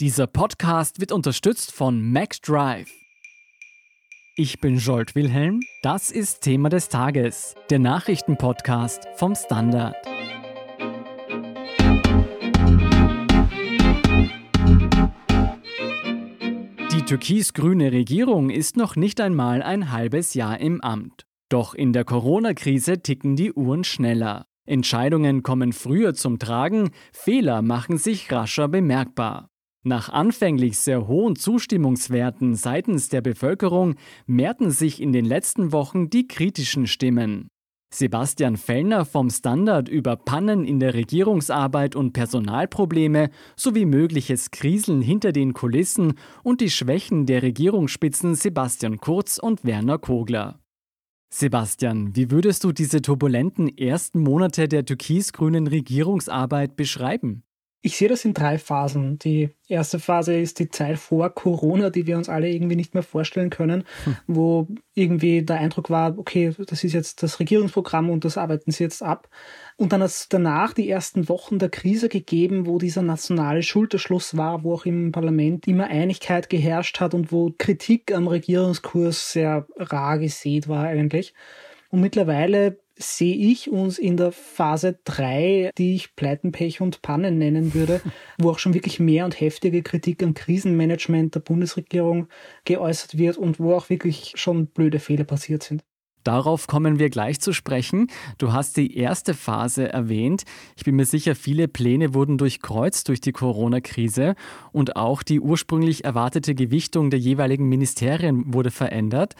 Dieser Podcast wird unterstützt von MacDrive. Ich bin Jolt Wilhelm, das ist Thema des Tages, der Nachrichtenpodcast vom Standard. Die türkis-grüne Regierung ist noch nicht einmal ein halbes Jahr im Amt. Doch in der Corona-Krise ticken die Uhren schneller. Entscheidungen kommen früher zum Tragen, Fehler machen sich rascher bemerkbar. Nach anfänglich sehr hohen Zustimmungswerten seitens der Bevölkerung mehrten sich in den letzten Wochen die kritischen Stimmen. Sebastian Fellner vom Standard über Pannen in der Regierungsarbeit und Personalprobleme sowie mögliches Kriseln hinter den Kulissen und die Schwächen der Regierungsspitzen Sebastian Kurz und Werner Kogler. Sebastian, wie würdest du diese turbulenten ersten Monate der türkis-grünen Regierungsarbeit beschreiben? Ich sehe das in drei Phasen. Die erste Phase ist die Zeit vor Corona, die wir uns alle irgendwie nicht mehr vorstellen können, hm. wo irgendwie der Eindruck war, okay, das ist jetzt das Regierungsprogramm und das arbeiten sie jetzt ab. Und dann hat es danach die ersten Wochen der Krise gegeben, wo dieser nationale Schulterschluss war, wo auch im Parlament immer Einigkeit geherrscht hat und wo Kritik am Regierungskurs sehr rar gesät war eigentlich. Und mittlerweile sehe ich uns in der Phase 3, die ich Pleiten, Pech und Pannen nennen würde, wo auch schon wirklich mehr und heftige Kritik am Krisenmanagement der Bundesregierung geäußert wird und wo auch wirklich schon blöde Fehler passiert sind. Darauf kommen wir gleich zu sprechen. Du hast die erste Phase erwähnt. Ich bin mir sicher, viele Pläne wurden durchkreuzt durch die Corona-Krise und auch die ursprünglich erwartete Gewichtung der jeweiligen Ministerien wurde verändert.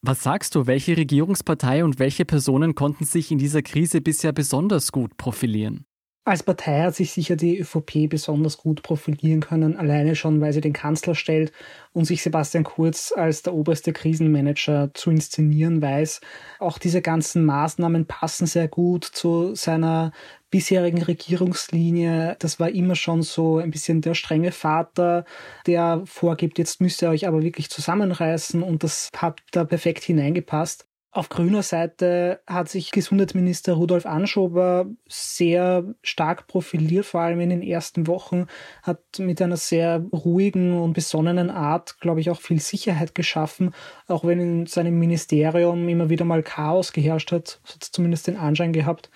Was sagst du, welche Regierungspartei und welche Personen konnten sich in dieser Krise bisher besonders gut profilieren? Als Partei hat sich sicher die ÖVP besonders gut profilieren können, alleine schon, weil sie den Kanzler stellt und sich Sebastian Kurz als der oberste Krisenmanager zu inszenieren weiß. Auch diese ganzen Maßnahmen passen sehr gut zu seiner bisherigen Regierungslinie. Das war immer schon so ein bisschen der strenge Vater, der vorgibt, jetzt müsst ihr euch aber wirklich zusammenreißen und das hat da perfekt hineingepasst. Auf grüner Seite hat sich Gesundheitsminister Rudolf Anschober sehr stark profiliert, vor allem in den ersten Wochen, hat mit einer sehr ruhigen und besonnenen Art, glaube ich, auch viel Sicherheit geschaffen, auch wenn in seinem Ministerium immer wieder mal Chaos geherrscht hat, hat zumindest den Anschein gehabt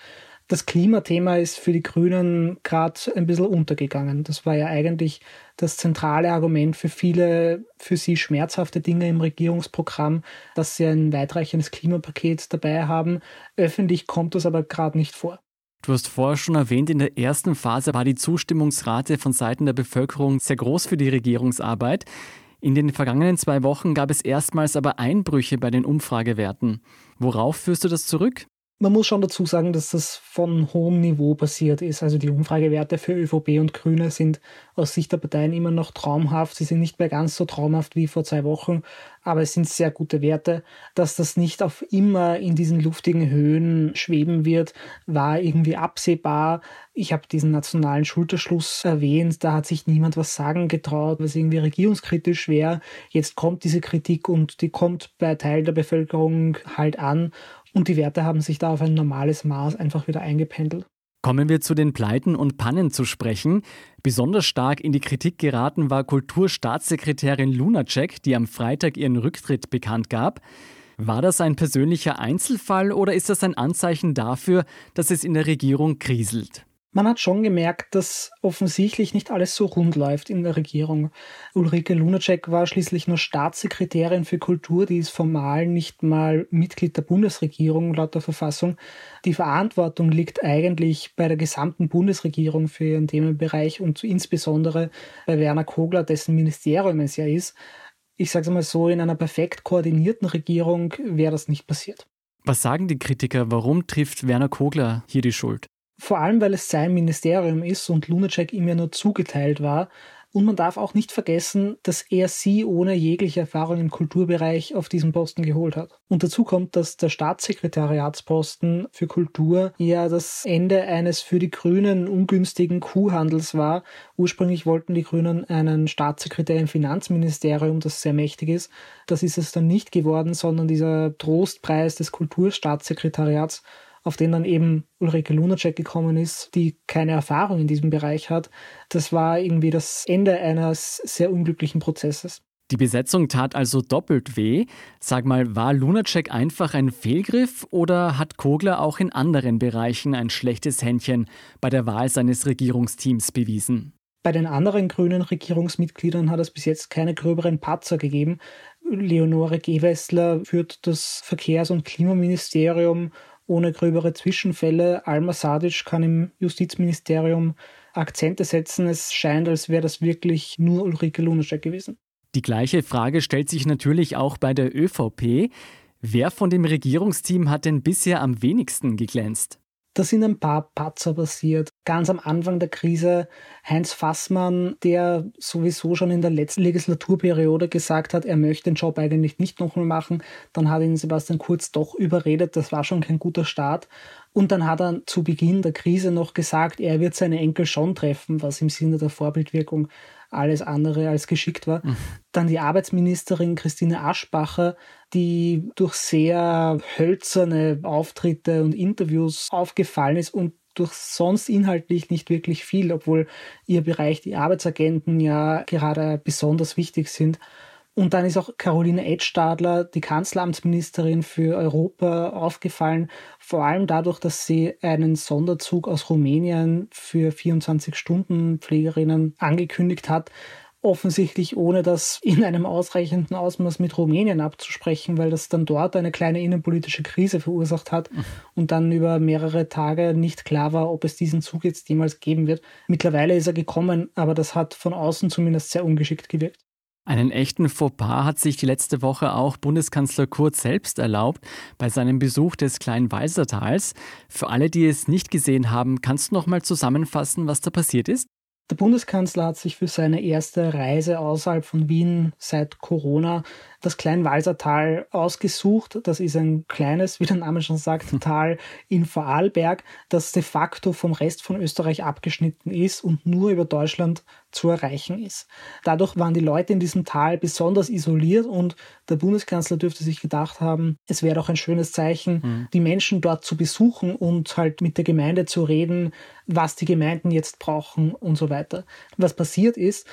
das Klimathema ist für die Grünen gerade ein bisschen untergegangen. Das war ja eigentlich das zentrale Argument für viele für sie schmerzhafte Dinge im Regierungsprogramm, dass sie ein weitreichendes Klimapaket dabei haben. Öffentlich kommt das aber gerade nicht vor. Du hast vorher schon erwähnt, in der ersten Phase war die Zustimmungsrate von Seiten der Bevölkerung sehr groß für die Regierungsarbeit. In den vergangenen zwei Wochen gab es erstmals aber Einbrüche bei den Umfragewerten. Worauf führst du das zurück? Man muss schon dazu sagen, dass das von hohem Niveau passiert ist. Also die Umfragewerte für ÖVP und Grüne sind aus Sicht der Parteien immer noch traumhaft. Sie sind nicht mehr ganz so traumhaft wie vor zwei Wochen, aber es sind sehr gute Werte. Dass das nicht auf immer in diesen luftigen Höhen schweben wird, war irgendwie absehbar. Ich habe diesen nationalen Schulterschluss erwähnt. Da hat sich niemand was sagen getraut, was irgendwie regierungskritisch wäre. Jetzt kommt diese Kritik und die kommt bei Teil der Bevölkerung halt an. Und die Werte haben sich da auf ein normales Maß einfach wieder eingependelt. Kommen wir zu den Pleiten und Pannen zu sprechen. Besonders stark in die Kritik geraten war Kulturstaatssekretärin Lunacek, die am Freitag ihren Rücktritt bekannt gab. War das ein persönlicher Einzelfall oder ist das ein Anzeichen dafür, dass es in der Regierung kriselt? Man hat schon gemerkt, dass offensichtlich nicht alles so rund läuft in der Regierung. Ulrike Lunacek war schließlich nur Staatssekretärin für Kultur, die ist formal nicht mal Mitglied der Bundesregierung laut der Verfassung. Die Verantwortung liegt eigentlich bei der gesamten Bundesregierung für ihren Themenbereich und insbesondere bei Werner Kogler, dessen Ministerium es ja ist. Ich sage es mal so, in einer perfekt koordinierten Regierung wäre das nicht passiert. Was sagen die Kritiker? Warum trifft Werner Kogler hier die Schuld? Vor allem, weil es sein Ministerium ist und Lunacek ihm ja nur zugeteilt war. Und man darf auch nicht vergessen, dass er sie ohne jegliche Erfahrung im Kulturbereich auf diesen Posten geholt hat. Und dazu kommt, dass der Staatssekretariatsposten für Kultur ja das Ende eines für die Grünen ungünstigen Kuhhandels war. Ursprünglich wollten die Grünen einen Staatssekretär im Finanzministerium, das sehr mächtig ist. Das ist es dann nicht geworden, sondern dieser Trostpreis des Kulturstaatssekretariats auf den dann eben Ulrike Lunacek gekommen ist, die keine Erfahrung in diesem Bereich hat. Das war irgendwie das Ende eines sehr unglücklichen Prozesses. Die Besetzung tat also doppelt weh. Sag mal, war Lunacek einfach ein Fehlgriff oder hat Kogler auch in anderen Bereichen ein schlechtes Händchen bei der Wahl seines Regierungsteams bewiesen? Bei den anderen grünen Regierungsmitgliedern hat es bis jetzt keine gröberen Patzer gegeben. Leonore Gewessler führt das Verkehrs- und Klimaministerium ohne gröbere Zwischenfälle. Alma Sadic kann im Justizministerium Akzente setzen. Es scheint, als wäre das wirklich nur Ulrike Lunacek gewesen. Die gleiche Frage stellt sich natürlich auch bei der ÖVP. Wer von dem Regierungsteam hat denn bisher am wenigsten geglänzt? Da sind ein paar Patzer passiert. Ganz am Anfang der Krise Heinz Fassmann, der sowieso schon in der letzten Legislaturperiode gesagt hat, er möchte den Job eigentlich nicht nochmal machen. Dann hat ihn Sebastian Kurz doch überredet. Das war schon kein guter Start. Und dann hat er zu Beginn der Krise noch gesagt, er wird seine Enkel schon treffen, was im Sinne der Vorbildwirkung alles andere als geschickt war. Mhm. Dann die Arbeitsministerin Christine Aschbacher, die durch sehr hölzerne Auftritte und Interviews aufgefallen ist und durch sonst inhaltlich nicht wirklich viel, obwohl ihr Bereich die Arbeitsagenten ja gerade besonders wichtig sind. Und dann ist auch Caroline Edstadler, die Kanzleramtsministerin für Europa, aufgefallen, vor allem dadurch, dass sie einen Sonderzug aus Rumänien für 24-Stunden-Pflegerinnen angekündigt hat, offensichtlich ohne das in einem ausreichenden Ausmaß mit Rumänien abzusprechen, weil das dann dort eine kleine innenpolitische Krise verursacht hat und dann über mehrere Tage nicht klar war, ob es diesen Zug jetzt jemals geben wird. Mittlerweile ist er gekommen, aber das hat von außen zumindest sehr ungeschickt gewirkt. Einen echten Fauxpas hat sich die letzte Woche auch Bundeskanzler Kurz selbst erlaubt bei seinem Besuch des kleinen Walsertals. Für alle, die es nicht gesehen haben, kannst du noch mal zusammenfassen, was da passiert ist? Der Bundeskanzler hat sich für seine erste Reise außerhalb von Wien seit Corona das Kleinwalsertal ausgesucht. Das ist ein kleines, wie der Name schon sagt, Tal in Vorarlberg, das de facto vom Rest von Österreich abgeschnitten ist und nur über Deutschland zu erreichen ist. Dadurch waren die Leute in diesem Tal besonders isoliert und der Bundeskanzler dürfte sich gedacht haben, es wäre doch ein schönes Zeichen, mhm. die Menschen dort zu besuchen und halt mit der Gemeinde zu reden, was die Gemeinden jetzt brauchen und so weiter. Was passiert ist,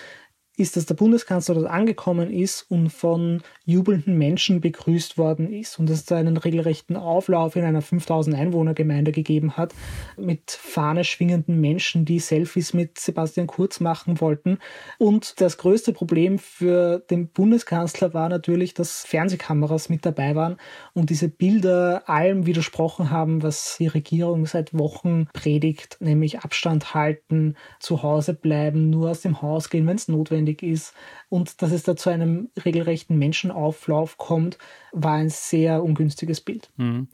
ist, dass der Bundeskanzler dort angekommen ist und von jubelnden Menschen begrüßt worden ist und es da einen regelrechten Auflauf in einer 5000 Einwohner Gemeinde gegeben hat mit Fahne schwingenden Menschen, die Selfies mit Sebastian Kurz machen wollten. Und das größte Problem für den Bundeskanzler war natürlich, dass Fernsehkameras mit dabei waren und diese Bilder allem widersprochen haben, was die Regierung seit Wochen predigt, nämlich Abstand halten, zu Hause bleiben, nur aus dem Haus gehen, wenn es notwendig notwendig ist und dass es da zu einem regelrechten Menschenauflauf kommt, war ein sehr ungünstiges Bild. Mhm.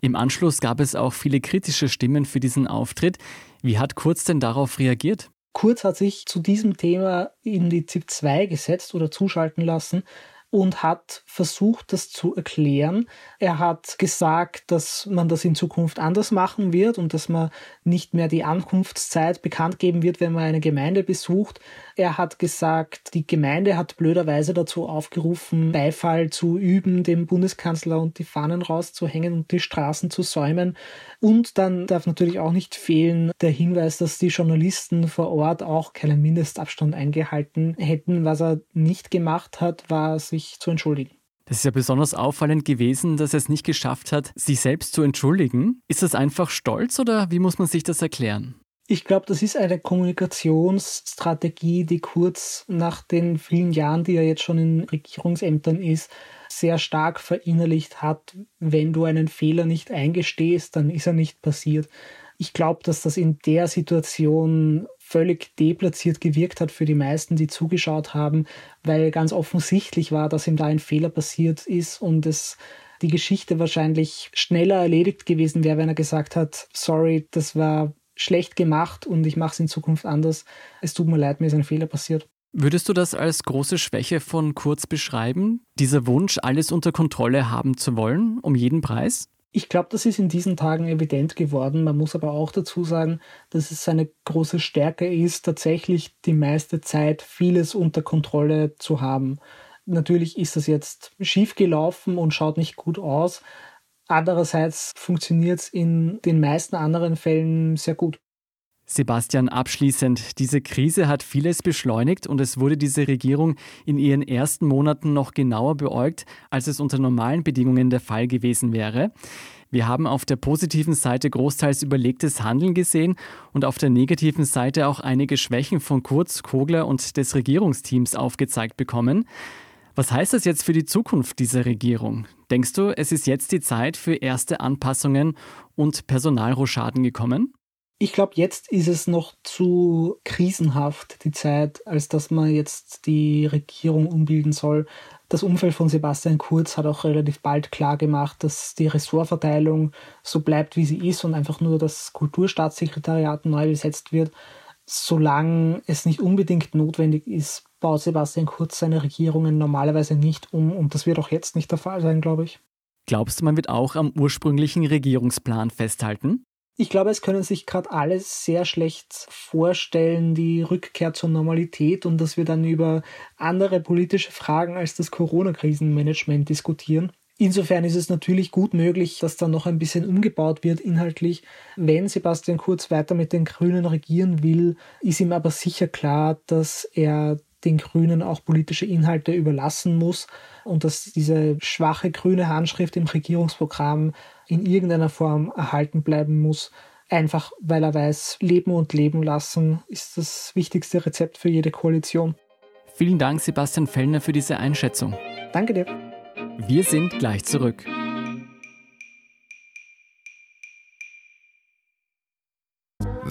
Im Anschluss gab es auch viele kritische Stimmen für diesen Auftritt. Wie hat Kurz denn darauf reagiert? Kurz hat sich zu diesem Thema in die ZIP 2 gesetzt oder zuschalten lassen und hat versucht, das zu erklären. Er hat gesagt, dass man das in Zukunft anders machen wird und dass man nicht mehr die Ankunftszeit bekannt geben wird, wenn man eine Gemeinde besucht. Er hat gesagt, die Gemeinde hat blöderweise dazu aufgerufen, Beifall zu üben, dem Bundeskanzler und die Fahnen rauszuhängen und die Straßen zu säumen. Und dann darf natürlich auch nicht fehlen der Hinweis, dass die Journalisten vor Ort auch keinen Mindestabstand eingehalten hätten. Was er nicht gemacht hat, war sich zu entschuldigen. Das ist ja besonders auffallend gewesen, dass er es nicht geschafft hat, sich selbst zu entschuldigen. Ist das einfach Stolz oder wie muss man sich das erklären? Ich glaube, das ist eine Kommunikationsstrategie, die kurz nach den vielen Jahren, die er jetzt schon in Regierungsämtern ist, sehr stark verinnerlicht hat. Wenn du einen Fehler nicht eingestehst, dann ist er nicht passiert. Ich glaube, dass das in der Situation völlig deplatziert gewirkt hat für die meisten, die zugeschaut haben, weil ganz offensichtlich war, dass ihm da ein Fehler passiert ist und es die Geschichte wahrscheinlich schneller erledigt gewesen wäre, wenn er gesagt hat, sorry, das war schlecht gemacht und ich mache es in Zukunft anders. Es tut mir leid, mir ist ein Fehler passiert. Würdest du das als große Schwäche von Kurz beschreiben? Dieser Wunsch, alles unter Kontrolle haben zu wollen, um jeden Preis? Ich glaube, das ist in diesen Tagen evident geworden. Man muss aber auch dazu sagen, dass es seine große Stärke ist, tatsächlich die meiste Zeit vieles unter Kontrolle zu haben. Natürlich ist das jetzt schief gelaufen und schaut nicht gut aus, Andererseits funktioniert es in den meisten anderen Fällen sehr gut. Sebastian, abschließend, diese Krise hat vieles beschleunigt und es wurde diese Regierung in ihren ersten Monaten noch genauer beäugt, als es unter normalen Bedingungen der Fall gewesen wäre. Wir haben auf der positiven Seite großteils überlegtes Handeln gesehen und auf der negativen Seite auch einige Schwächen von Kurz, Kogler und des Regierungsteams aufgezeigt bekommen. Was heißt das jetzt für die Zukunft dieser Regierung? Denkst du, es ist jetzt die Zeit für erste Anpassungen und Personalrochaden gekommen? Ich glaube, jetzt ist es noch zu krisenhaft, die Zeit, als dass man jetzt die Regierung umbilden soll. Das Umfeld von Sebastian Kurz hat auch relativ bald klar gemacht, dass die Ressortverteilung so bleibt, wie sie ist und einfach nur das Kulturstaatssekretariat neu besetzt wird. Solange es nicht unbedingt notwendig ist, baut Sebastian Kurz seine Regierungen normalerweise nicht um und das wird auch jetzt nicht der Fall sein, glaube ich. Glaubst du, man wird auch am ursprünglichen Regierungsplan festhalten? Ich glaube, es können sich gerade alle sehr schlecht vorstellen, die Rückkehr zur Normalität und dass wir dann über andere politische Fragen als das Corona-Krisenmanagement diskutieren. Insofern ist es natürlich gut möglich, dass da noch ein bisschen umgebaut wird inhaltlich. Wenn Sebastian Kurz weiter mit den Grünen regieren will, ist ihm aber sicher klar, dass er den Grünen auch politische Inhalte überlassen muss und dass diese schwache grüne Handschrift im Regierungsprogramm in irgendeiner Form erhalten bleiben muss. Einfach weil er weiß, leben und leben lassen ist das wichtigste Rezept für jede Koalition. Vielen Dank, Sebastian Fellner, für diese Einschätzung. Danke dir. Wir sind gleich zurück.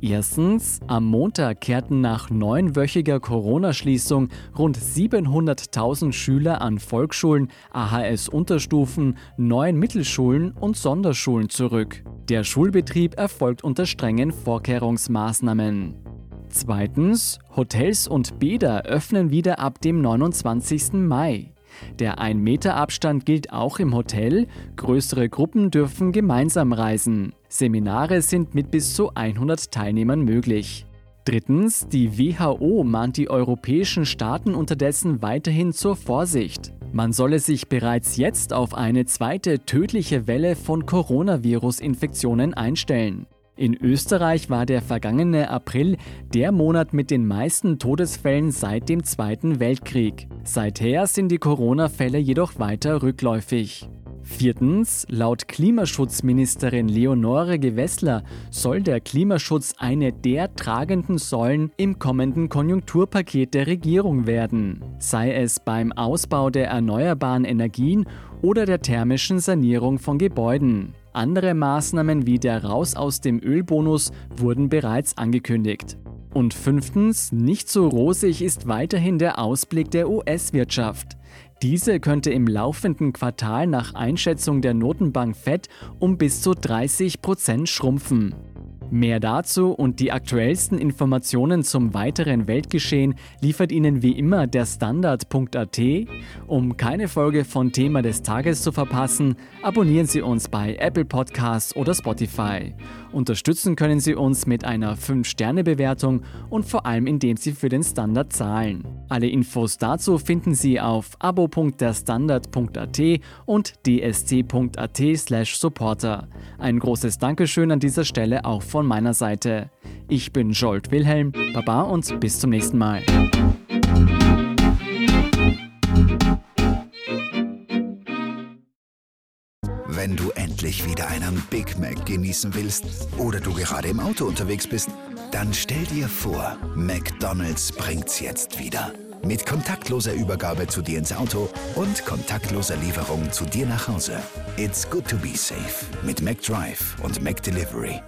Erstens, am Montag kehrten nach neunwöchiger Corona-Schließung rund 700.000 Schüler an Volksschulen, AHS-Unterstufen, neuen Mittelschulen und Sonderschulen zurück. Der Schulbetrieb erfolgt unter strengen Vorkehrungsmaßnahmen. Zweitens, Hotels und Bäder öffnen wieder ab dem 29. Mai. Der 1-Meter-Abstand gilt auch im Hotel, größere Gruppen dürfen gemeinsam reisen. Seminare sind mit bis zu 100 Teilnehmern möglich. Drittens, die WHO mahnt die europäischen Staaten unterdessen weiterhin zur Vorsicht. Man solle sich bereits jetzt auf eine zweite tödliche Welle von Coronavirus-Infektionen einstellen. In Österreich war der vergangene April der Monat mit den meisten Todesfällen seit dem Zweiten Weltkrieg. Seither sind die Corona-Fälle jedoch weiter rückläufig. Viertens, laut Klimaschutzministerin Leonore Gewessler soll der Klimaschutz eine der tragenden Säulen im kommenden Konjunkturpaket der Regierung werden, sei es beim Ausbau der erneuerbaren Energien oder der thermischen Sanierung von Gebäuden. Andere Maßnahmen wie der Raus aus dem Ölbonus wurden bereits angekündigt. Und fünftens, nicht so rosig ist weiterhin der Ausblick der US-Wirtschaft. Diese könnte im laufenden Quartal nach Einschätzung der Notenbank Fed um bis zu 30 Prozent schrumpfen. Mehr dazu und die aktuellsten Informationen zum weiteren Weltgeschehen liefert Ihnen wie immer der Standard.at. Um keine Folge von Thema des Tages zu verpassen, abonnieren Sie uns bei Apple Podcasts oder Spotify. Unterstützen können Sie uns mit einer 5-Sterne-Bewertung und vor allem indem Sie für den Standard zahlen. Alle Infos dazu finden Sie auf abo.derstandard.at und dsc.at/supporter. Ein großes Dankeschön an dieser Stelle auch von meiner Seite. Ich bin Jolt Wilhelm, Baba und bis zum nächsten Mal. Wenn du endlich wieder einen Big Mac genießen willst oder du gerade im Auto unterwegs bist, dann stell dir vor, McDonald's bringt's jetzt wieder. Mit kontaktloser Übergabe zu dir ins Auto und kontaktloser Lieferung zu dir nach Hause. It's good to be safe mit McDrive und McDelivery.